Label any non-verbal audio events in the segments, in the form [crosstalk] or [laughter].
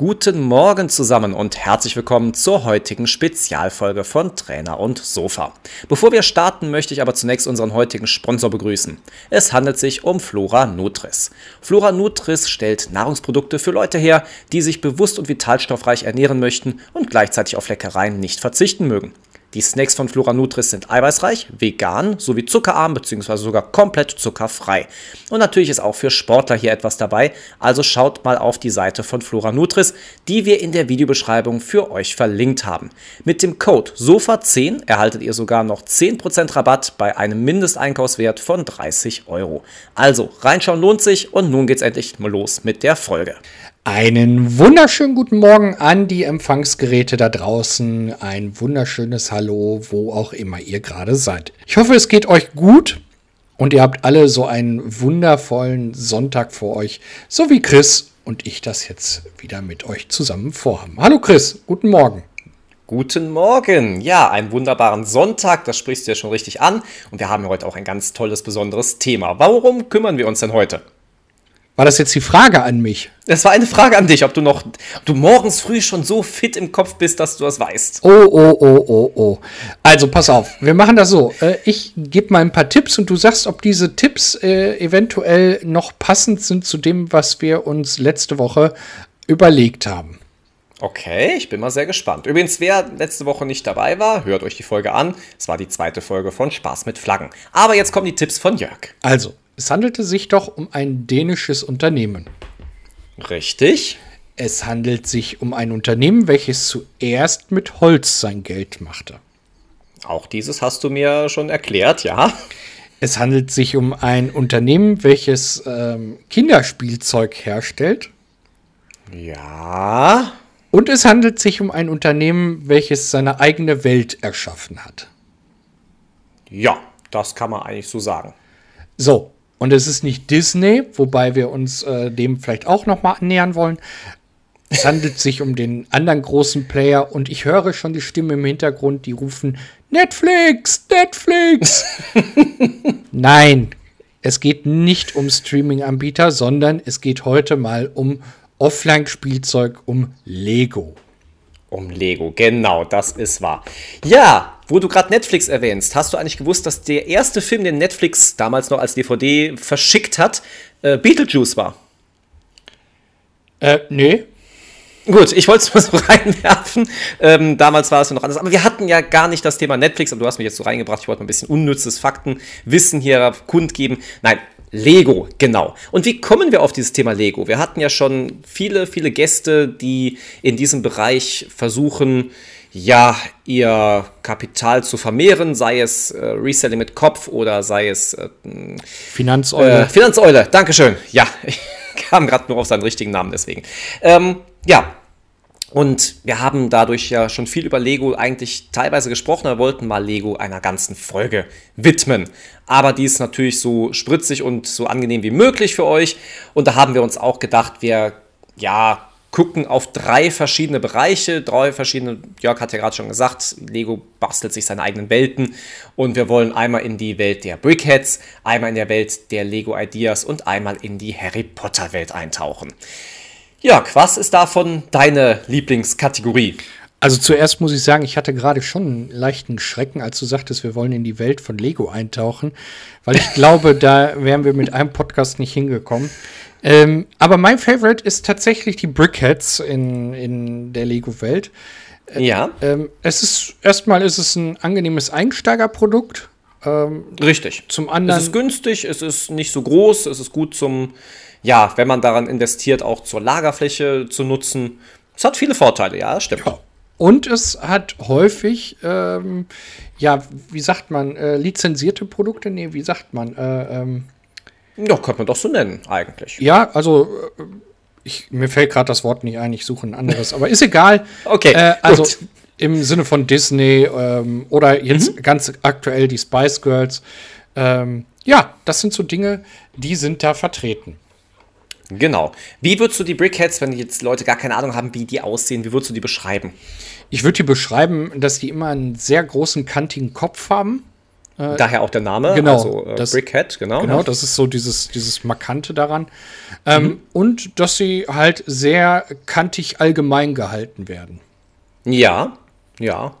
Guten Morgen zusammen und herzlich willkommen zur heutigen Spezialfolge von Trainer und Sofa. Bevor wir starten, möchte ich aber zunächst unseren heutigen Sponsor begrüßen. Es handelt sich um Flora Nutris. Flora Nutris stellt Nahrungsprodukte für Leute her, die sich bewusst und vitalstoffreich ernähren möchten und gleichzeitig auf Leckereien nicht verzichten mögen. Die Snacks von Flora Nutris sind eiweißreich, vegan sowie zuckerarm bzw. sogar komplett zuckerfrei. Und natürlich ist auch für Sportler hier etwas dabei, also schaut mal auf die Seite von Flora Nutris, die wir in der Videobeschreibung für euch verlinkt haben. Mit dem Code SOFA10 erhaltet ihr sogar noch 10% Rabatt bei einem Mindesteinkaufswert von 30 Euro. Also reinschauen lohnt sich und nun geht's endlich mal los mit der Folge. Einen wunderschönen guten Morgen an die Empfangsgeräte da draußen. Ein wunderschönes Hallo, wo auch immer ihr gerade seid. Ich hoffe, es geht euch gut und ihr habt alle so einen wundervollen Sonntag vor euch, so wie Chris und ich das jetzt wieder mit euch zusammen vorhaben. Hallo Chris, guten Morgen. Guten Morgen. Ja, einen wunderbaren Sonntag, das sprichst du ja schon richtig an. Und wir haben heute auch ein ganz tolles, besonderes Thema. Warum kümmern wir uns denn heute? War das jetzt die Frage an mich? Es war eine Frage an dich, ob du noch, ob du morgens früh schon so fit im Kopf bist, dass du das weißt. Oh, oh, oh, oh, oh. Also pass auf, wir machen das so. Äh, ich gebe mal ein paar Tipps und du sagst, ob diese Tipps äh, eventuell noch passend sind zu dem, was wir uns letzte Woche überlegt haben. Okay, ich bin mal sehr gespannt. Übrigens, wer letzte Woche nicht dabei war, hört euch die Folge an. Es war die zweite Folge von Spaß mit Flaggen. Aber jetzt kommen die Tipps von Jörg. Also, es handelte sich doch um ein dänisches Unternehmen. Richtig. Es handelt sich um ein Unternehmen, welches zuerst mit Holz sein Geld machte. Auch dieses hast du mir schon erklärt, ja. Es handelt sich um ein Unternehmen, welches ähm, Kinderspielzeug herstellt. Ja. Und es handelt sich um ein Unternehmen, welches seine eigene Welt erschaffen hat. Ja, das kann man eigentlich so sagen. So, und es ist nicht Disney, wobei wir uns äh, dem vielleicht auch noch mal annähern wollen. Es handelt sich um den anderen großen Player und ich höre schon die Stimme im Hintergrund, die rufen Netflix, Netflix. [laughs] Nein, es geht nicht um Streaming-Anbieter, sondern es geht heute mal um Offline-Spielzeug, um Lego. Um Lego, genau, das ist wahr. Ja, wo du gerade Netflix erwähnst, hast du eigentlich gewusst, dass der erste Film, den Netflix damals noch als DVD verschickt hat, äh, Beetlejuice war? Äh, nee. Gut, ich wollte es mal so [laughs] reinwerfen. Ähm, damals war es ja noch anders. Aber wir hatten ja gar nicht das Thema Netflix, aber du hast mich jetzt so reingebracht. Ich wollte mal ein bisschen unnützes Faktenwissen hier kundgeben. Nein, Lego, genau. Und wie kommen wir auf dieses Thema Lego? Wir hatten ja schon viele, viele Gäste, die in diesem Bereich versuchen, ja, ihr Kapital zu vermehren, sei es äh, Reselling mit Kopf oder sei es äh, Finanzeule. Äh, Finanzeule, Dankeschön. Ja, ich [laughs] kam gerade nur auf seinen richtigen Namen deswegen. Ähm, ja, und wir haben dadurch ja schon viel über Lego eigentlich teilweise gesprochen. Wir wollten mal Lego einer ganzen Folge widmen. Aber die ist natürlich so spritzig und so angenehm wie möglich für euch. Und da haben wir uns auch gedacht, wir ja, gucken auf drei verschiedene Bereiche, drei verschiedene, Jörg hat ja gerade schon gesagt, Lego bastelt sich seine eigenen Welten und wir wollen einmal in die Welt der Brickheads, einmal in der Welt der Lego Ideas und einmal in die Harry Potter Welt eintauchen. Jörg, was ist davon deine Lieblingskategorie? Also zuerst muss ich sagen, ich hatte gerade schon einen leichten Schrecken, als du sagtest, wir wollen in die Welt von Lego eintauchen, weil ich [laughs] glaube, da wären wir mit einem Podcast nicht hingekommen. Ähm, aber mein Favorite ist tatsächlich die Brickheads in, in der Lego-Welt. Äh, ja. Ähm, es ist erstmal ist es ein angenehmes Einsteigerprodukt. Ähm, Richtig. Zum anderen. Es ist günstig, es ist nicht so groß, es ist gut zum ja, wenn man daran investiert, auch zur Lagerfläche zu nutzen. Es hat viele Vorteile, ja, stimmt. Ja. Und es hat häufig, ähm, ja, wie sagt man, äh, lizenzierte Produkte? Nee, wie sagt man? Äh, ähm, ja, könnte man doch so nennen, eigentlich. Ja, also äh, ich, mir fällt gerade das Wort nicht ein, ich suche ein anderes, aber ist egal. [laughs] okay. Äh, also gut. im Sinne von Disney ähm, oder jetzt mhm. ganz aktuell die Spice Girls. Ähm, ja, das sind so Dinge, die sind da vertreten. Genau. Wie würdest du die Brickheads, wenn jetzt Leute gar keine Ahnung haben, wie die aussehen, wie würdest du die beschreiben? Ich würde die beschreiben, dass die immer einen sehr großen, kantigen Kopf haben. Äh, Daher auch der Name, genau, also äh, das, Brickhead, genau. Genau, das ist so dieses, dieses Markante daran. Ähm, mhm. Und dass sie halt sehr kantig allgemein gehalten werden. Ja, ja.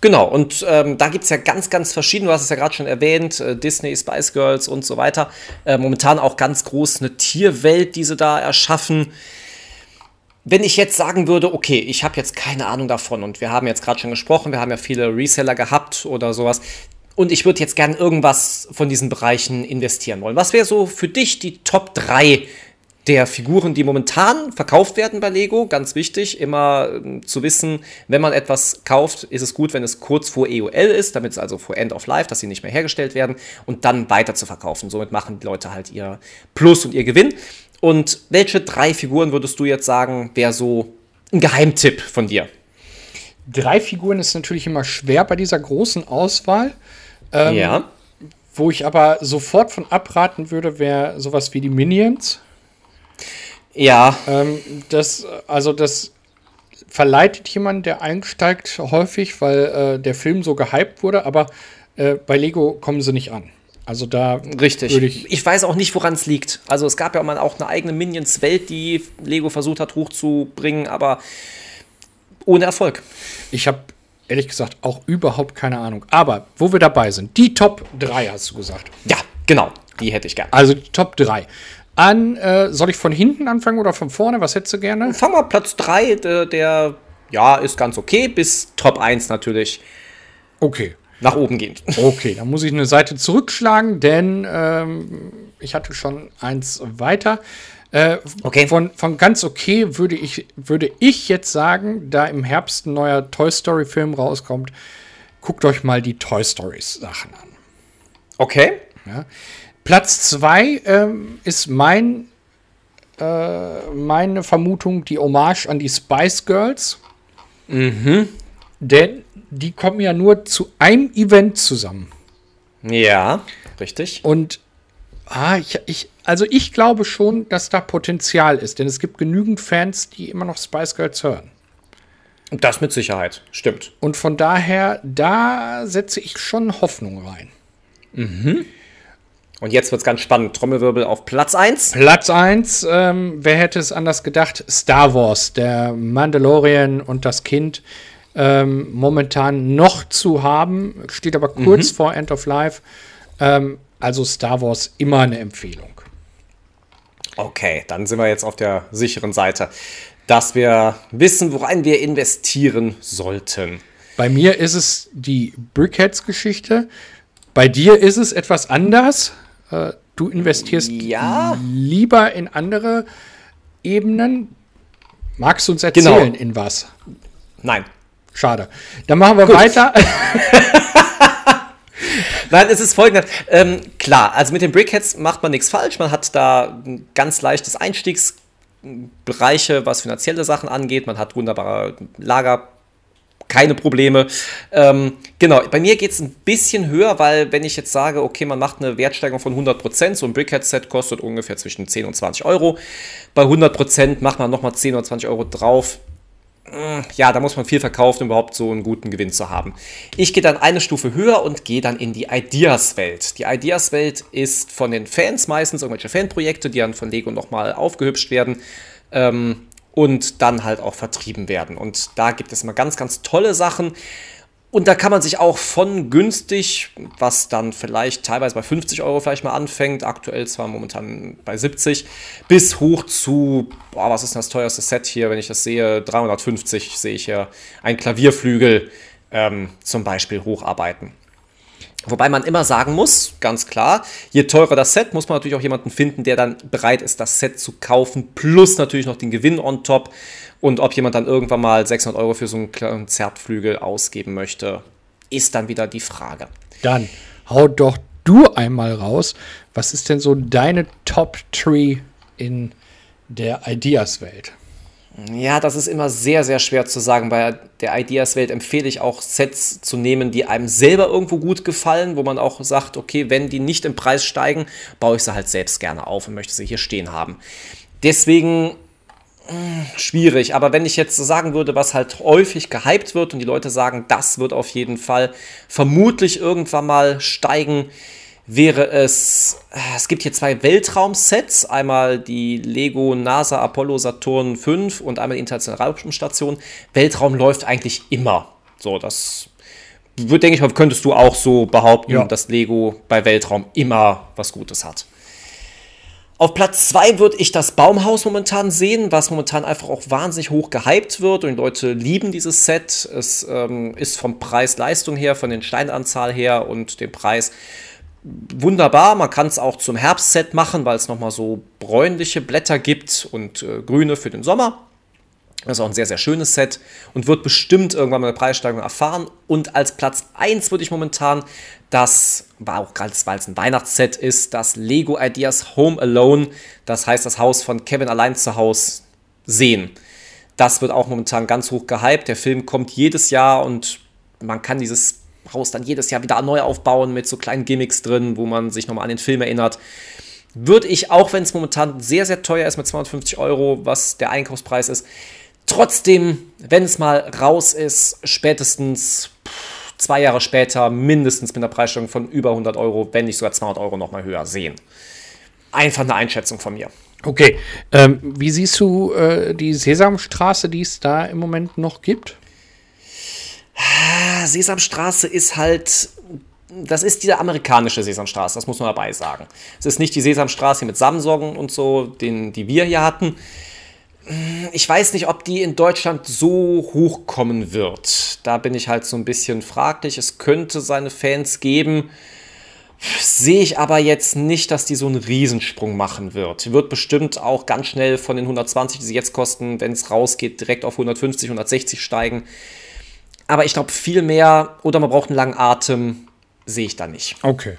Genau, und ähm, da gibt es ja ganz, ganz verschiedene, du hast es ja gerade schon erwähnt, äh, Disney, Spice Girls und so weiter. Äh, momentan auch ganz groß eine Tierwelt, die sie da erschaffen. Wenn ich jetzt sagen würde, okay, ich habe jetzt keine Ahnung davon und wir haben jetzt gerade schon gesprochen, wir haben ja viele Reseller gehabt oder sowas und ich würde jetzt gern irgendwas von diesen Bereichen investieren wollen. Was wäre so für dich die Top 3 der Figuren, die momentan verkauft werden bei Lego. Ganz wichtig, immer äh, zu wissen, wenn man etwas kauft, ist es gut, wenn es kurz vor EOL ist, damit es also vor End of Life, dass sie nicht mehr hergestellt werden und dann weiter zu verkaufen. Somit machen die Leute halt ihr Plus und ihr Gewinn. Und welche drei Figuren würdest du jetzt sagen, wäre so ein Geheimtipp von dir? Drei Figuren ist natürlich immer schwer bei dieser großen Auswahl. Ähm, ja. Wo ich aber sofort von abraten würde, wäre sowas wie die Minions. Ja. Ähm, das, also das verleitet jemanden, der einsteigt, häufig, weil äh, der Film so gehypt wurde, aber äh, bei Lego kommen sie nicht an. Also da Richtig. Ich, ich weiß auch nicht, woran es liegt. Also es gab ja mal auch eine eigene Minions-Welt, die Lego versucht hat hochzubringen, aber ohne Erfolg. Ich habe ehrlich gesagt auch überhaupt keine Ahnung. Aber wo wir dabei sind, die Top 3 hast du gesagt. Ja, genau. Die hätte ich gerne. Also die Top 3 an. Äh, soll ich von hinten anfangen oder von vorne? Was hättest du gerne? Fangen wir Platz 3, der, der, ja, ist ganz okay, bis Top 1 natürlich. Okay. Nach oben gehend. [laughs] Okay, dann muss ich eine Seite zurückschlagen, denn ähm, ich hatte schon eins weiter. Äh, okay. Von, von ganz okay würde ich, würde ich jetzt sagen, da im Herbst ein neuer Toy Story-Film rauskommt, guckt euch mal die Toy Stories-Sachen an. Okay. Ja. Platz zwei ähm, ist mein, äh, meine Vermutung, die Hommage an die Spice Girls. Mhm. Denn die kommen ja nur zu einem Event zusammen. Ja, richtig. Und ah, ich, ich, also ich glaube schon, dass da Potenzial ist, denn es gibt genügend Fans, die immer noch Spice Girls hören. Das mit Sicherheit, stimmt. Und von daher, da setze ich schon Hoffnung rein. Mhm. Und jetzt wird es ganz spannend. Trommelwirbel auf Platz 1. Platz 1, ähm, wer hätte es anders gedacht? Star Wars, der Mandalorian und das Kind. Ähm, momentan noch zu haben, steht aber kurz mhm. vor End of Life. Ähm, also Star Wars immer eine Empfehlung. Okay, dann sind wir jetzt auf der sicheren Seite, dass wir wissen, worein wir investieren sollten. Bei mir ist es die Brickheads-Geschichte. Bei dir ist es etwas anders. Äh, du investierst ja. lieber in andere Ebenen. Magst du uns erzählen, genau. in was? Nein. Schade. Dann machen wir Gut. weiter. [laughs] Nein, es ist folgendes. Ähm, klar, also mit den Brickheads macht man nichts falsch. Man hat da ein ganz leichtes Einstiegsbereiche, was finanzielle Sachen angeht. Man hat wunderbare Lager keine Probleme. Ähm, genau, bei mir geht es ein bisschen höher, weil wenn ich jetzt sage, okay, man macht eine Wertsteigerung von 100%, so ein Brickhead-Set kostet ungefähr zwischen 10 und 20 Euro. Bei 100% macht man nochmal 10 oder 20 Euro drauf. Hm, ja, da muss man viel verkaufen, um überhaupt so einen guten Gewinn zu haben. Ich gehe dann eine Stufe höher und gehe dann in die Ideas-Welt. Die Ideas-Welt ist von den Fans meistens irgendwelche Fanprojekte, die dann von Lego nochmal aufgehübscht werden. Ähm, und dann halt auch vertrieben werden. Und da gibt es immer ganz, ganz tolle Sachen. Und da kann man sich auch von günstig, was dann vielleicht teilweise bei 50 Euro vielleicht mal anfängt, aktuell zwar momentan bei 70, bis hoch zu, boah, was ist das teuerste Set hier, wenn ich das sehe, 350 sehe ich hier, ein Klavierflügel ähm, zum Beispiel hocharbeiten. Wobei man immer sagen muss, ganz klar, je teurer das Set, muss man natürlich auch jemanden finden, der dann bereit ist, das Set zu kaufen, plus natürlich noch den Gewinn on top. Und ob jemand dann irgendwann mal 600 Euro für so einen Konzertflügel ausgeben möchte, ist dann wieder die Frage. Dann hau doch du einmal raus. Was ist denn so deine Top 3 in der Ideas-Welt? Ja, das ist immer sehr, sehr schwer zu sagen. Bei der Ideas-Welt empfehle ich auch Sets zu nehmen, die einem selber irgendwo gut gefallen, wo man auch sagt, okay, wenn die nicht im Preis steigen, baue ich sie halt selbst gerne auf und möchte sie hier stehen haben. Deswegen schwierig. Aber wenn ich jetzt so sagen würde, was halt häufig gehypt wird und die Leute sagen, das wird auf jeden Fall vermutlich irgendwann mal steigen, wäre es, es gibt hier zwei Weltraumsets, einmal die Lego NASA Apollo Saturn 5 und einmal die internationale Raumstation. Weltraum läuft eigentlich immer. So, das würde, denke ich, könntest du auch so behaupten, ja. dass Lego bei Weltraum immer was Gutes hat. Auf Platz 2 würde ich das Baumhaus momentan sehen, was momentan einfach auch wahnsinnig hoch gehypt wird und die Leute lieben dieses Set. Es ähm, ist vom Preis-Leistung her, von den Steinanzahl her und dem Preis wunderbar. Man kann es auch zum Herbstset machen, weil es nochmal so bräunliche Blätter gibt und äh, grüne für den Sommer. Das ist auch ein sehr, sehr schönes Set und wird bestimmt irgendwann mal eine Preissteigerung erfahren. Und als Platz 1 würde ich momentan das, war auch gerade, weil es ein Weihnachtsset ist, das Lego Ideas Home Alone, das heißt das Haus von Kevin allein zu Hause, sehen. Das wird auch momentan ganz hoch gehypt. Der Film kommt jedes Jahr und man kann dieses Haus dann jedes Jahr wieder neu aufbauen mit so kleinen Gimmicks drin, wo man sich nochmal an den Film erinnert. Würde ich, auch wenn es momentan sehr, sehr teuer ist mit 250 Euro, was der Einkaufspreis ist, trotzdem, wenn es mal raus ist, spätestens zwei Jahre später mindestens mit einer Preisstellung von über 100 Euro, wenn nicht sogar 200 Euro nochmal höher sehen. Einfach eine Einschätzung von mir. Okay, ähm, wie siehst du äh, die Sesamstraße, die es da im Moment noch gibt? Sesamstraße ist halt das ist diese amerikanische Sesamstraße, das muss man dabei sagen. Es ist nicht die Sesamstraße mit Samsung und so, den, die wir hier hatten. Ich weiß nicht, ob die in Deutschland so hochkommen wird. Da bin ich halt so ein bisschen fraglich. Es könnte seine Fans geben. Sehe ich aber jetzt nicht, dass die so einen Riesensprung machen wird. Wird bestimmt auch ganz schnell von den 120, die sie jetzt kosten, wenn es rausgeht, direkt auf 150, 160 steigen. Aber ich glaube, viel mehr oder man braucht einen langen Atem, sehe ich da nicht. Okay.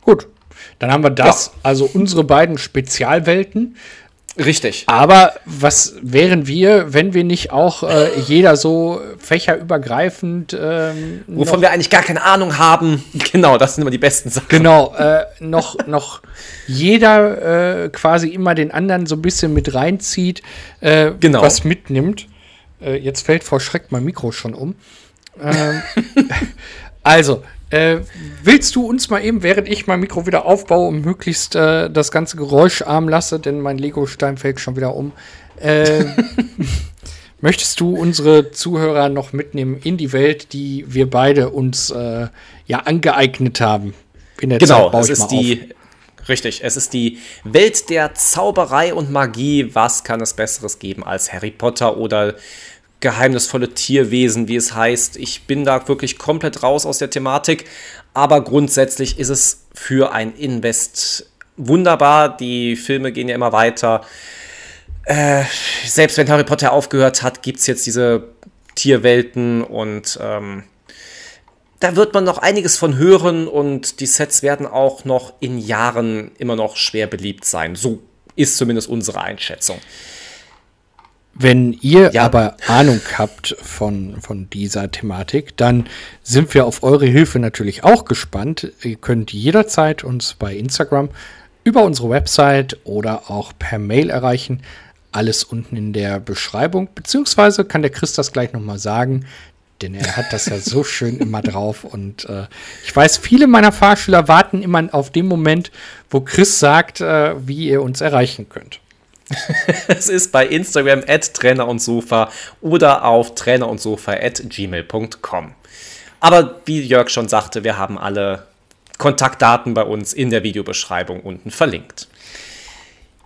Gut. Dann haben wir das, ja. also unsere beiden Spezialwelten. Richtig. Aber was wären wir, wenn wir nicht auch äh, jeder so fächerübergreifend. Ähm, Wovon wir eigentlich gar keine Ahnung haben. [laughs] Genau, das sind immer die besten Sachen. Genau, äh, noch, noch jeder äh, quasi immer den anderen so ein bisschen mit reinzieht, äh, genau. was mitnimmt. Äh, jetzt fällt vor Schreck mein Mikro schon um. Ähm, [laughs] also, äh, willst du uns mal eben, während ich mein Mikro wieder aufbaue und möglichst äh, das ganze Geräusch arm lasse, denn mein Lego-Stein fällt schon wieder um, äh, [laughs] möchtest du unsere Zuhörer noch mitnehmen in die Welt, die wir beide uns äh, ja angeeignet haben? In der genau, Zeit es ist die. Auf. Richtig, es ist die Welt der Zauberei und Magie. Was kann es Besseres geben als Harry Potter oder geheimnisvolle Tierwesen, wie es heißt. Ich bin da wirklich komplett raus aus der Thematik, aber grundsätzlich ist es für ein Invest wunderbar. Die Filme gehen ja immer weiter. Äh, selbst wenn Harry Potter aufgehört hat, gibt es jetzt diese Tierwelten und ähm, da wird man noch einiges von hören und die Sets werden auch noch in Jahren immer noch schwer beliebt sein. So ist zumindest unsere Einschätzung. Wenn ihr ja. aber Ahnung habt von, von dieser Thematik, dann sind wir auf eure Hilfe natürlich auch gespannt. Ihr könnt jederzeit uns bei Instagram über unsere Website oder auch per Mail erreichen. Alles unten in der Beschreibung. Beziehungsweise kann der Chris das gleich nochmal sagen, denn er hat das ja so [laughs] schön immer drauf. Und äh, ich weiß, viele meiner Fahrschüler warten immer auf den Moment, wo Chris sagt, äh, wie ihr uns erreichen könnt. [laughs] es ist bei Instagram at Trainer und Sofa oder auf Trainer und Sofa at gmail.com. Aber wie Jörg schon sagte, wir haben alle Kontaktdaten bei uns in der Videobeschreibung unten verlinkt.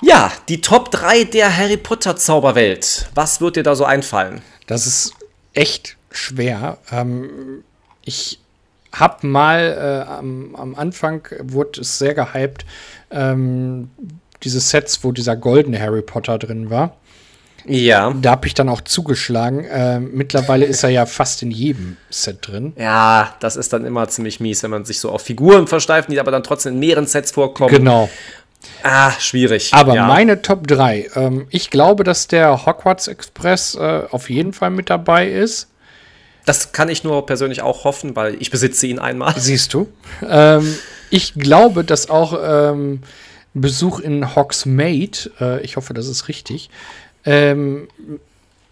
Ja, die Top 3 der Harry Potter Zauberwelt. Was wird dir da so einfallen? Das ist echt schwer. Ähm, ich habe mal äh, am, am, Anfang wurde es sehr gehypt. Ähm, diese Sets, wo dieser goldene Harry Potter drin war. Ja. Da habe ich dann auch zugeschlagen. Äh, mittlerweile ist er ja fast in jedem Set drin. Ja, das ist dann immer ziemlich mies, wenn man sich so auf Figuren versteift, die aber dann trotzdem in mehreren Sets vorkommen. Genau. Ah, schwierig. Aber ja. meine Top 3. Ähm, ich glaube, dass der Hogwarts Express äh, auf jeden Fall mit dabei ist. Das kann ich nur persönlich auch hoffen, weil ich besitze ihn einmal. Siehst du. Ähm, ich glaube, dass auch ähm, Besuch in Hogsmeade, äh, ich hoffe, das ist richtig, ähm,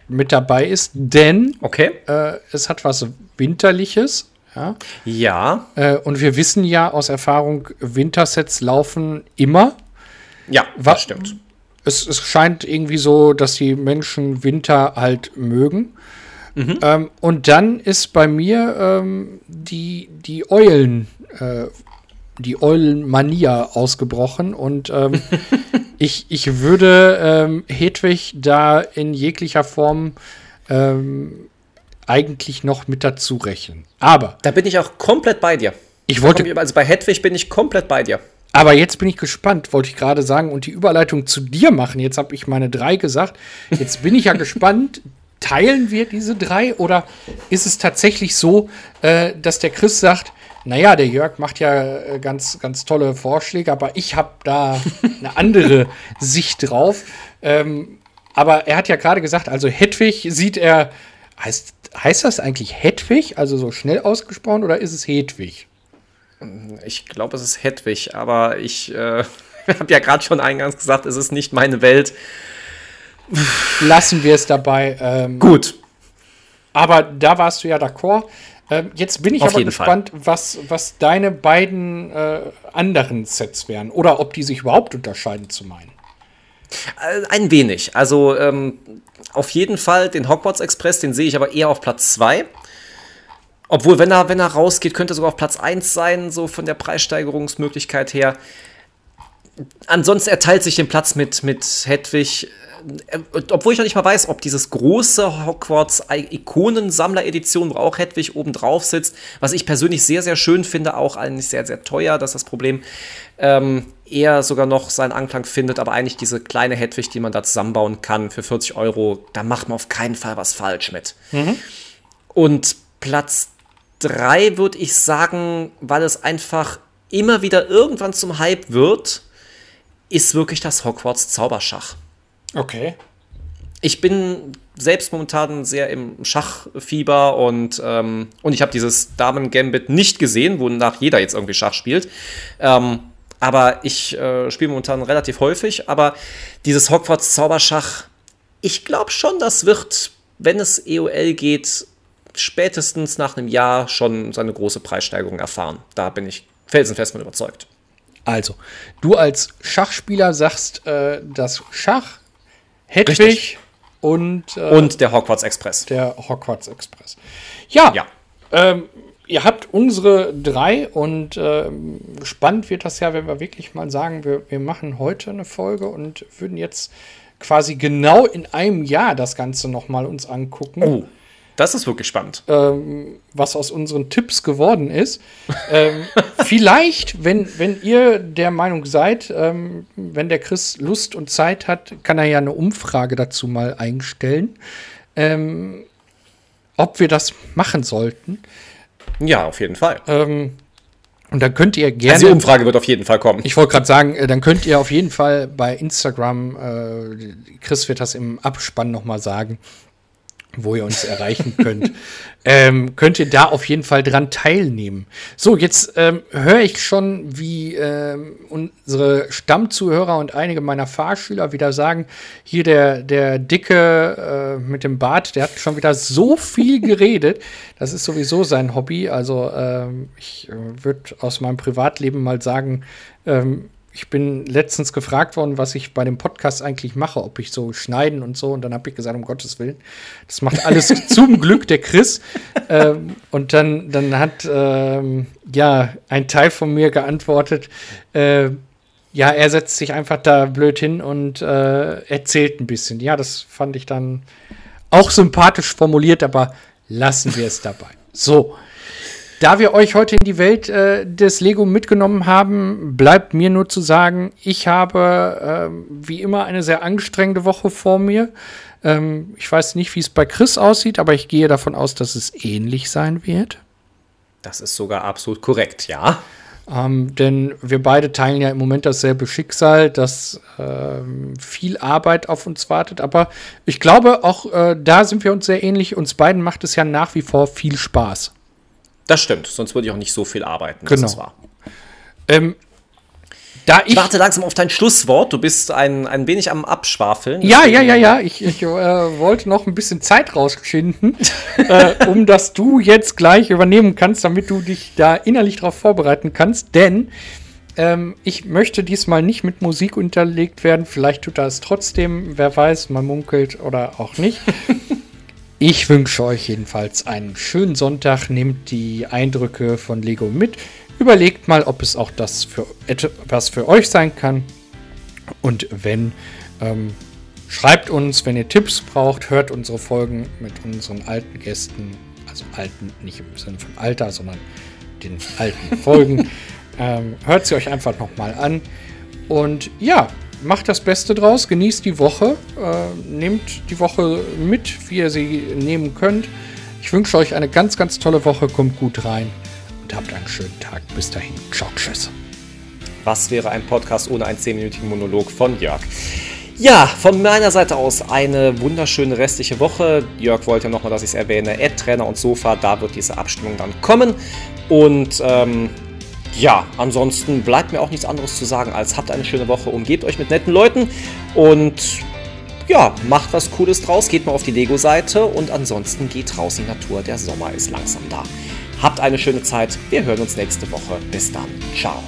mit dabei ist, denn Okay. äh, es hat was Winterliches. Ja? Ja. Äh, und wir wissen ja aus Erfahrung, Wintersets laufen immer. Ja, Wa- das stimmt. Es, es scheint irgendwie so, dass die Menschen Winter halt mögen. Ähm, und dann ist bei mir ähm, die, die Eulen, äh, die Eulenmania ausgebrochen und ähm, [laughs] ich, ich würde ähm, Hedwig da in jeglicher Form ähm, eigentlich noch mit dazu rechnen. Aber Da bin ich auch komplett bei dir. ich wollte, Komm, Also bei Hedwig bin ich komplett bei dir. aber jetzt bin ich gespannt, wollte ich gerade sagen, und die Überleitung zu dir machen. Jetzt habe ich meine drei gesagt. Jetzt bin ich ja [laughs] gespannt. Teilen wir diese drei oder ist es tatsächlich so, äh, dass der Chris sagt, naja, der Jörg macht ja äh, ganz, ganz tolle Vorschläge, aber ich habe da [laughs] eine andere Sicht drauf. Ähm, aber er hat ja gerade gesagt, also Hedwig sieht er, heißt, heißt das eigentlich Hedwig, also so schnell ausgesprochen, oder ist es Hedwig? Ich glaube, es ist Hedwig, aber ich äh, [laughs] habe ja gerade schon eingangs gesagt, es ist nicht meine Welt. Lassen wir es dabei. Ähm, Gut. Aber da warst du ja d'accord. Ähm, jetzt bin ich Auf aber gespannt, was, was deine beiden äh, anderen Sets wären. Oder ob die sich überhaupt unterscheiden zu meinen. Äh, Ein wenig. Also ähm, auf jeden Fall den Hogwarts Express, den sehe ich aber eher auf Platz 2. Obwohl, wenn er, wenn er rausgeht, könnte er sogar auf Platz 1 sein, so von der Preissteigerungsmöglichkeit her. Ansonsten erteilt sich den Platz mit, mit Hedwig. Äh, Obwohl ich noch nicht mal weiß, ob dieses große Hogwarts-Ikonen-Sammler-Edition, wo auch Hedwig oben drauf sitzt, was ich persönlich sehr, sehr schön finde, auch eigentlich sehr, sehr teuer, das ist das Problem, ähm, eher sogar noch seinen Anklang findet, aber eigentlich diese kleine Hedwig, die man da zusammenbauen kann für 40 Euro, da macht man auf keinen Fall was falsch mit. Und Platz 3 würde ich sagen, weil es einfach immer wieder irgendwann zum Hype wird, ist wirklich das Hogwarts Zauberschach. Okay. Ich bin selbst momentan sehr im Schachfieber und, ähm, und ich habe dieses Damen-Gambit nicht gesehen, wonach jeder jetzt irgendwie Schach spielt. Ähm, aber ich äh, spiele momentan relativ häufig. Aber dieses Hogwarts Zauberschach, ich glaube schon, das wird, wenn es EOL geht, spätestens nach einem Jahr schon seine große Preissteigerung erfahren. Da bin ich felsenfest von überzeugt. Also, du als Schachspieler sagst, äh, das Schach, Hedwig Richtig. und, äh, Und der Hogwarts Express. der Hogwarts Express. Ja, Ja. Ähm, ihr habt unsere drei und ähm, spannend wird das ja, wenn wir wirklich mal sagen, wir, wir machen heute eine Folge und würden jetzt quasi genau in einem Jahr das Ganze nochmal uns angucken. Oh, das ist wirklich spannend. ähm, was aus unseren Tipps geworden ist. ähm, [laughs] vielleicht, wenn, wenn ihr der Meinung seid, ähm, wenn der Chris Lust und Zeit hat, kann er ja eine Umfrage dazu mal einstellen, ähm, ob wir das machen sollten. Ja, auf jeden Fall. Ähm, und dann könnt ihr gerne. Also die Umfrage wird auf jeden Fall kommen. Ich wollte gerade sagen, äh, dann könnt ihr auf jeden Fall bei Instagram, äh, Chris wird das im Abspann noch mal sagen, wo ihr uns erreichen [laughs] könnt, ähm, könnt ihr da auf jeden Fall dran teilnehmen. So, jetzt ähm, höre ich schon, wie ähm, unsere Stammzuhörer und einige meiner Fahrschüler wieder sagen, hier der, der Dicke äh, mit dem Bart, der hat schon wieder so viel geredet. Das ist sowieso sein Hobby. Also ähm, ich äh, würde aus meinem Privatleben mal sagen, ähm, ich bin letztens gefragt worden, was ich bei dem Podcast eigentlich mache, ob ich so schneiden und so. Und dann habe ich gesagt, um Gottes Willen, das macht alles [laughs] zum Glück der Chris. Ähm, und dann, dann hat ähm, ja ein Teil von mir geantwortet, äh, ja, er setzt sich einfach da blöd hin und äh, erzählt ein bisschen. Ja, das fand ich dann auch sympathisch formuliert, aber lassen wir es dabei. So. Da wir euch heute in die Welt äh, des Lego mitgenommen haben, bleibt mir nur zu sagen, ich habe ähm, wie immer eine sehr anstrengende Woche vor mir. Ähm, ich weiß nicht, wie es bei Chris aussieht, aber ich gehe davon aus, dass es ähnlich sein wird. Das ist sogar absolut korrekt, ja. Ähm, denn wir beide teilen ja im Moment dasselbe Schicksal, dass ähm, viel Arbeit auf uns wartet. Aber ich glaube, auch äh, da sind wir uns sehr ähnlich. Uns beiden macht es ja nach wie vor viel Spaß. Das stimmt, sonst würde ich auch nicht so viel arbeiten. Genau. Das wahr. Ähm, Da ich, ich, warte langsam auf dein Schlusswort. Du bist ein, ein wenig am Abschwafeln. Ja, ja, ja, ja. Ich, ich äh, wollte noch ein bisschen Zeit rausschinden, [laughs] äh, um dass du jetzt gleich übernehmen kannst, damit du dich da innerlich darauf vorbereiten kannst. Denn ähm, ich möchte diesmal nicht mit Musik unterlegt werden. Vielleicht tut er es trotzdem. Wer weiß, man munkelt oder auch nicht. [laughs] ich wünsche euch jedenfalls einen schönen Sonntag. Nehmt die Eindrücke von Lego mit Überlegt mal, ob es auch das für etwas für euch sein kann. Und wenn, ähm, schreibt uns, wenn ihr Tipps braucht, hört unsere Folgen mit unseren alten Gästen, also alten, nicht im Sinne von Alter, sondern den alten Folgen. [laughs] ähm, hört sie euch einfach nochmal an. Und ja, macht das Beste draus, genießt die Woche, äh, nehmt die Woche mit, wie ihr sie nehmen könnt. Ich wünsche euch eine ganz, ganz tolle Woche, kommt gut rein und habt einen schönen Tag. Bis dahin. Ciao, tschüss. Was wäre ein Podcast ohne einen 10-minütigen Monolog von Jörg? Ja, von meiner Seite aus eine wunderschöne restliche Woche. Jörg wollte nochmal, dass ich es erwähne. Ed, Trainer und Sofa, da wird diese Abstimmung dann kommen. Und ähm, ja, ansonsten bleibt mir auch nichts anderes zu sagen, als habt eine schöne Woche, umgebt euch mit netten Leuten und ja, macht was Cooles draus, geht mal auf die Lego-Seite und ansonsten geht raus in die Natur, der Sommer ist langsam da. Habt eine schöne Zeit. Wir hören uns nächste Woche. Bis dann. Ciao.